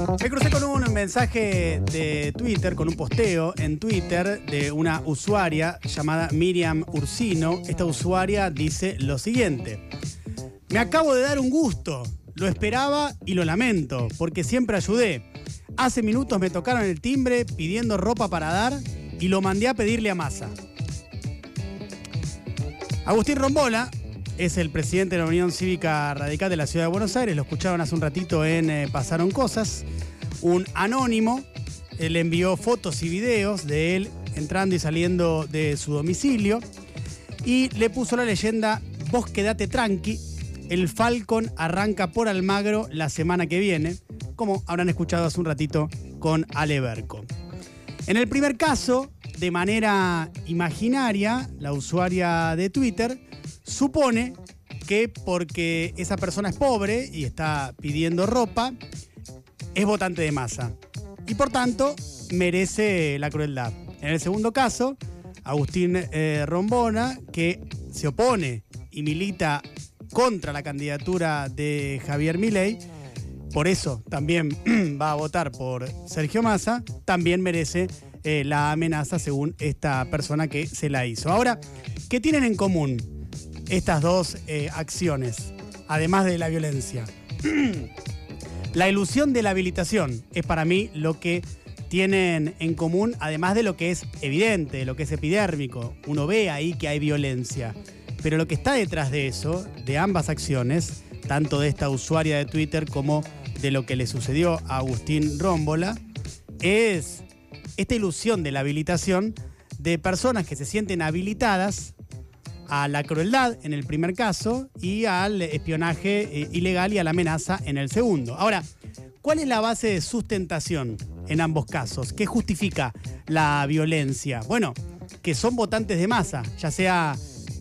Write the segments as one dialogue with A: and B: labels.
A: Me crucé con un mensaje de Twitter, con un posteo en Twitter de una usuaria llamada Miriam Ursino. Esta usuaria dice lo siguiente. Me acabo de dar un gusto. Lo esperaba y lo lamento, porque siempre ayudé. Hace minutos me tocaron el timbre pidiendo ropa para dar y lo mandé a pedirle a masa. Agustín Rombola es el presidente de la Unión Cívica Radical de la Ciudad de Buenos Aires. Lo escucharon hace un ratito en eh, Pasaron Cosas. Un anónimo le envió fotos y videos de él entrando y saliendo de su domicilio y le puso la leyenda Vos quedate tranqui, el Falcon arranca por Almagro la semana que viene, como habrán escuchado hace un ratito con Aleberco. En el primer caso, de manera imaginaria, la usuaria de Twitter supone que porque esa persona es pobre y está pidiendo ropa, es votante de masa. Y por tanto, merece la crueldad. En el segundo caso, Agustín eh, Rombona, que se opone y milita contra la candidatura de Javier Milei, por eso también va a votar por Sergio Massa, también merece eh, la amenaza según esta persona que se la hizo. Ahora, ¿qué tienen en común? Estas dos eh, acciones, además de la violencia. la ilusión de la habilitación es para mí lo que tienen en común, además de lo que es evidente, lo que es epidérmico. Uno ve ahí que hay violencia. Pero lo que está detrás de eso, de ambas acciones, tanto de esta usuaria de Twitter como de lo que le sucedió a Agustín Rómbola, es esta ilusión de la habilitación de personas que se sienten habilitadas a la crueldad en el primer caso y al espionaje eh, ilegal y a la amenaza en el segundo. Ahora, ¿cuál es la base de sustentación en ambos casos? ¿Qué justifica la violencia? Bueno, que son votantes de masa, ya sea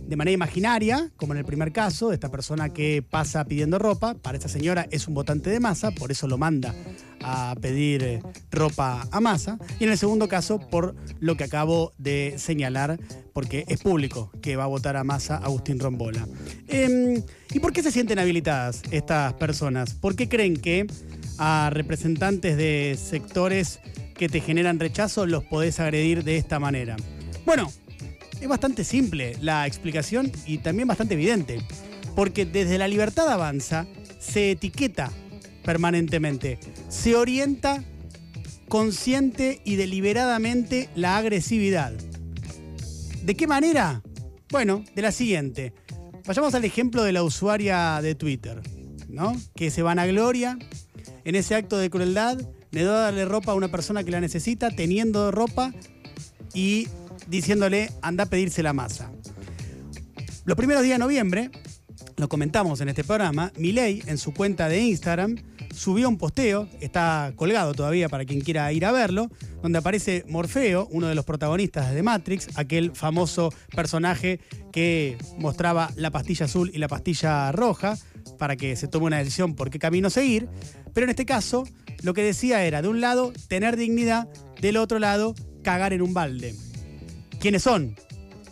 A: de manera imaginaria, como en el primer caso, esta persona que pasa pidiendo ropa, para esta señora es un votante de masa, por eso lo manda a pedir eh, ropa a masa. Y en el segundo caso, por lo que acabo de señalar, porque es público que va a votar a masa Agustín Rombola. Em, ¿Y por qué se sienten habilitadas estas personas? ¿Por qué creen que a representantes de sectores que te generan rechazo los podés agredir de esta manera? Bueno, es bastante simple la explicación y también bastante evidente, porque desde la libertad avanza se etiqueta permanentemente, se orienta consciente y deliberadamente la agresividad. ¿De qué manera? Bueno, de la siguiente. Vayamos al ejemplo de la usuaria de Twitter, ¿no? Que se vanagloria en ese acto de crueldad, le da darle ropa a una persona que la necesita, teniendo ropa y diciéndole anda a pedirse la masa. Los primeros días de noviembre, lo comentamos en este programa, Milei en su cuenta de Instagram subió un posteo, está colgado todavía para quien quiera ir a verlo, donde aparece Morfeo, uno de los protagonistas de Matrix, aquel famoso personaje que mostraba la pastilla azul y la pastilla roja para que se tome una decisión por qué camino seguir, pero en este caso lo que decía era, de un lado, tener dignidad, del otro lado, cagar en un balde. ¿Quiénes son?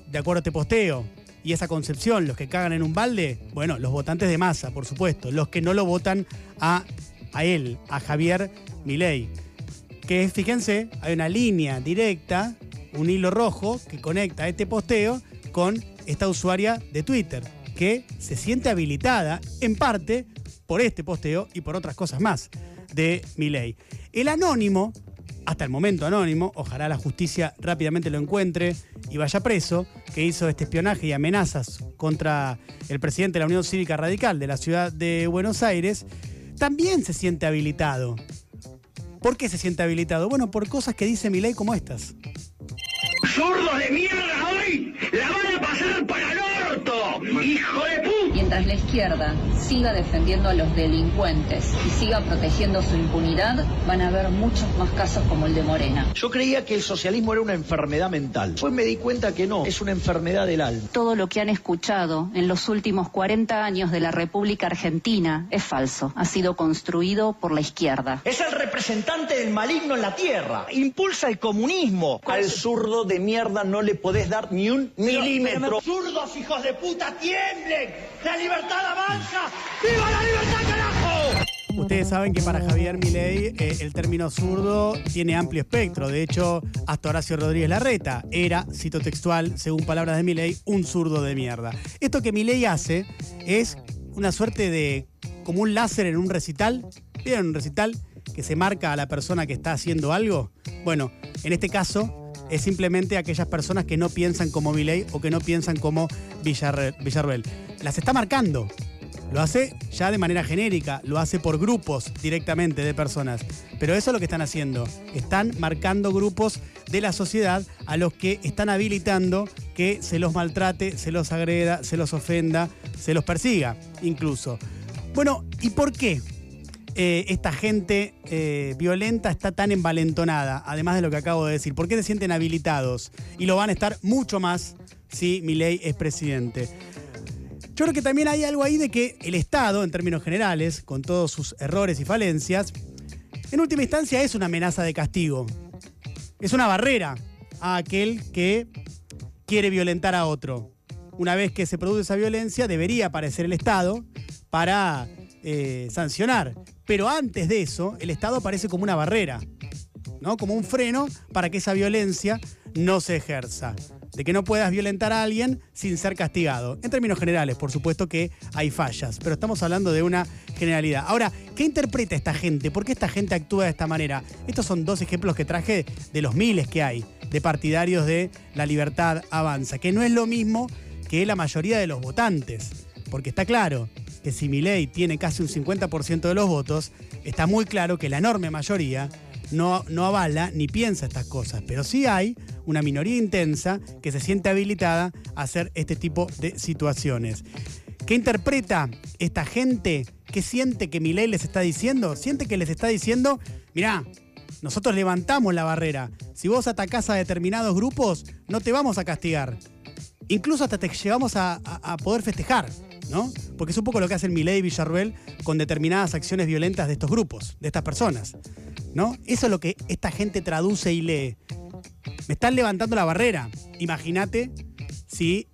A: De acuerdo a este posteo y esa concepción, los que cagan en un balde, bueno, los votantes de masa, por supuesto, los que no lo votan a, a él, a Javier Milei. Que fíjense, hay una línea directa, un hilo rojo que conecta este posteo con esta usuaria de Twitter, que se siente habilitada en parte por este posteo y por otras cosas más de Milei. El anónimo hasta el momento anónimo, ojalá la justicia rápidamente lo encuentre y vaya preso, que hizo este espionaje y amenazas contra el presidente de la Unión Cívica Radical de la ciudad de Buenos Aires, también se siente habilitado. ¿Por qué se siente habilitado? Bueno, por cosas que dice mi ley como estas.
B: ¡Zurdos de mierda hoy! ¡La van a pasar para el orto! ¡Hijo de!
C: Mientras la izquierda siga defendiendo a los delincuentes y siga protegiendo su impunidad, van a haber muchos más casos como el de Morena.
D: Yo creía que el socialismo era una enfermedad mental. Pues me di cuenta que no, es una enfermedad del alma.
C: Todo lo que han escuchado en los últimos 40 años de la República Argentina es falso. Ha sido construido por la izquierda.
D: Es el representante del maligno en la tierra. Impulsa el comunismo. Al zurdo de mierda no le podés dar ni un milímetro.
B: ¡Zurdos, hijos de puta, tiemblen! ¡La libertad avanza! ¡Viva la libertad, carajo!
A: Ustedes saben que para Javier Milei eh, el término zurdo tiene amplio espectro. De hecho, hasta Horacio Rodríguez Larreta era, cito textual, según palabras de Milei, un zurdo de mierda. Esto que Milei hace es una suerte de como un láser en un recital. ¿Vieron un recital que se marca a la persona que está haciendo algo? Bueno, en este caso es simplemente aquellas personas que no piensan como Milei o que no piensan como Villarreal. Las está marcando. Lo hace ya de manera genérica, lo hace por grupos directamente de personas. Pero eso es lo que están haciendo. Están marcando grupos de la sociedad a los que están habilitando que se los maltrate, se los agreda, se los ofenda, se los persiga incluso. Bueno, ¿y por qué eh, esta gente eh, violenta está tan envalentonada, además de lo que acabo de decir? ¿Por qué se sienten habilitados? Y lo van a estar mucho más si Milei es presidente. Yo creo que también hay algo ahí de que el Estado, en términos generales, con todos sus errores y falencias, en última instancia es una amenaza de castigo. Es una barrera a aquel que quiere violentar a otro. Una vez que se produce esa violencia, debería aparecer el Estado para eh, sancionar. Pero antes de eso, el Estado aparece como una barrera, ¿no? Como un freno para que esa violencia no se ejerza de que no puedas violentar a alguien sin ser castigado. En términos generales, por supuesto que hay fallas, pero estamos hablando de una generalidad. Ahora, ¿qué interpreta esta gente? ¿Por qué esta gente actúa de esta manera? Estos son dos ejemplos que traje de los miles que hay de partidarios de la libertad avanza, que no es lo mismo que la mayoría de los votantes, porque está claro que si mi ley tiene casi un 50% de los votos, está muy claro que la enorme mayoría no, no avala ni piensa estas cosas, pero sí hay una minoría intensa que se siente habilitada a hacer este tipo de situaciones. ¿Qué interpreta esta gente? ¿Qué siente que ley les está diciendo? Siente que les está diciendo, mirá, nosotros levantamos la barrera. Si vos atacás a determinados grupos, no te vamos a castigar. Incluso hasta te llevamos a, poder festejar, ¿no? Porque es un poco lo que hacen Milei y Villarruel con determinadas acciones violentas de estos grupos, de estas personas. ¿no? Eso es lo que esta gente traduce y lee. Me están levantando la barrera. Imagínate si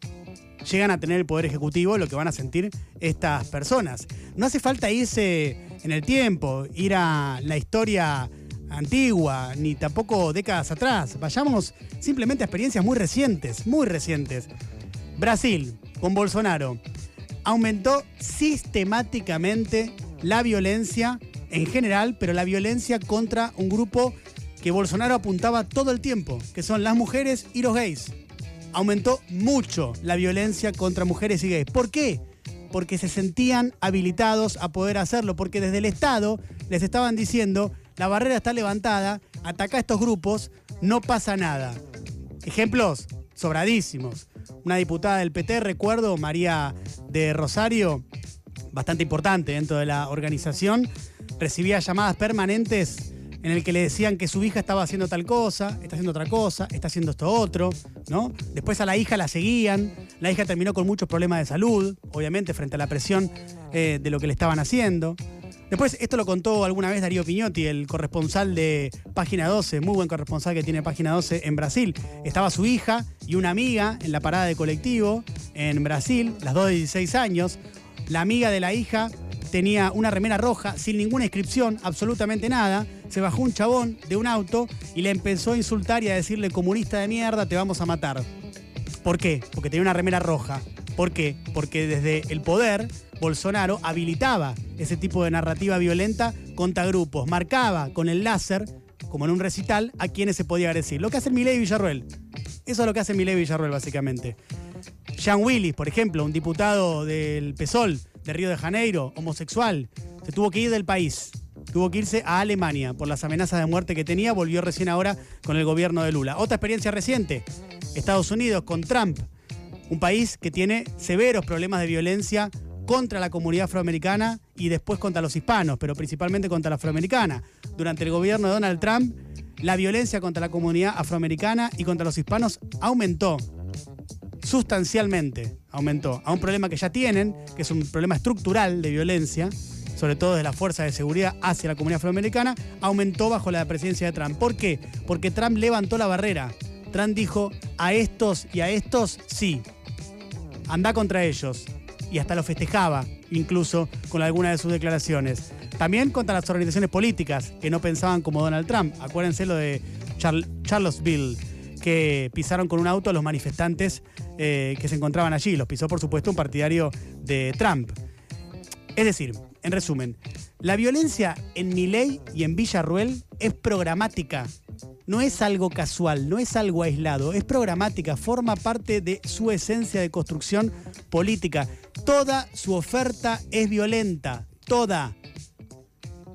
A: llegan a tener el poder ejecutivo, lo que van a sentir estas personas. No hace falta irse en el tiempo, ir a la historia antigua, ni tampoco décadas atrás. Vayamos simplemente a experiencias muy recientes, muy recientes. Brasil, con Bolsonaro, aumentó sistemáticamente la violencia en general, pero la violencia contra un grupo que Bolsonaro apuntaba todo el tiempo, que son las mujeres y los gays. Aumentó mucho la violencia contra mujeres y gays. ¿Por qué? Porque se sentían habilitados a poder hacerlo, porque desde el Estado les estaban diciendo, la barrera está levantada, ataca a estos grupos, no pasa nada. Ejemplos sobradísimos. Una diputada del PT, recuerdo, María de Rosario, bastante importante dentro de la organización, recibía llamadas permanentes en el que le decían que su hija estaba haciendo tal cosa, está haciendo otra cosa, está haciendo esto otro, ¿no? Después a la hija la seguían, la hija terminó con muchos problemas de salud, obviamente frente a la presión eh, de lo que le estaban haciendo. Después, esto lo contó alguna vez Darío Piñotti, el corresponsal de Página 12, muy buen corresponsal que tiene Página 12 en Brasil. Estaba su hija y una amiga en la parada de colectivo en Brasil, las dos de 16 años. La amiga de la hija tenía una remera roja sin ninguna inscripción, absolutamente nada. Se bajó un chabón de un auto y le empezó a insultar y a decirle comunista de mierda, te vamos a matar. ¿Por qué? Porque tenía una remera roja. ¿Por qué? Porque desde el poder Bolsonaro habilitaba ese tipo de narrativa violenta contra grupos, marcaba con el láser, como en un recital, a quienes se podía agredir. Lo que hace Milei Villarruel. Eso es lo que hace Milei Villarruel, básicamente. Jean Willis, por ejemplo, un diputado del PSOL, de Río de Janeiro, homosexual, se tuvo que ir del país. Tuvo que irse a Alemania por las amenazas de muerte que tenía, volvió recién ahora con el gobierno de Lula. Otra experiencia reciente, Estados Unidos con Trump, un país que tiene severos problemas de violencia contra la comunidad afroamericana y después contra los hispanos, pero principalmente contra la afroamericana. Durante el gobierno de Donald Trump, la violencia contra la comunidad afroamericana y contra los hispanos aumentó sustancialmente aumentó a un problema que ya tienen, que es un problema estructural de violencia, sobre todo de la fuerza de seguridad hacia la comunidad afroamericana, aumentó bajo la presidencia de Trump. ¿Por qué? Porque Trump levantó la barrera. Trump dijo, a estos y a estos sí, anda contra ellos. Y hasta lo festejaba, incluso con algunas de sus declaraciones. También contra las organizaciones políticas que no pensaban como Donald Trump. Acuérdense lo de Char- Charlottesville, que pisaron con un auto a los manifestantes eh, que se encontraban allí. Los pisó, por supuesto, un partidario de Trump. Es decir, en resumen, la violencia en Miley y en Villarruel es programática. No es algo casual, no es algo aislado, es programática, forma parte de su esencia de construcción política. Toda su oferta es violenta, toda.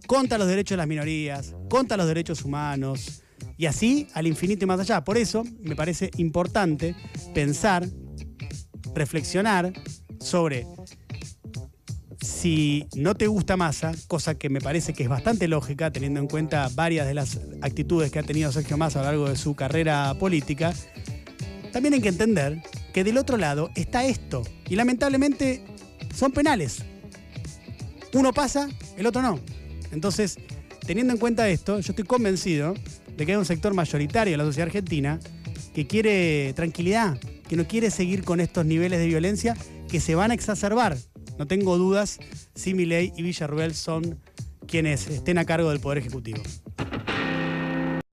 A: Contra los derechos de las minorías, contra los derechos humanos, y así al infinito y más allá. Por eso me parece importante pensar, reflexionar sobre si no te gusta Massa, cosa que me parece que es bastante lógica, teniendo en cuenta varias de las actitudes que ha tenido Sergio Massa a lo largo de su carrera política, también hay que entender que del otro lado está esto. Y lamentablemente son penales. Uno pasa, el otro no. Entonces, teniendo en cuenta esto, yo estoy convencido de que hay un sector mayoritario de la sociedad argentina que quiere tranquilidad, que no quiere seguir con estos niveles de violencia que se van a exacerbar. No tengo dudas si Milei y Villarruel son quienes estén a cargo del Poder Ejecutivo.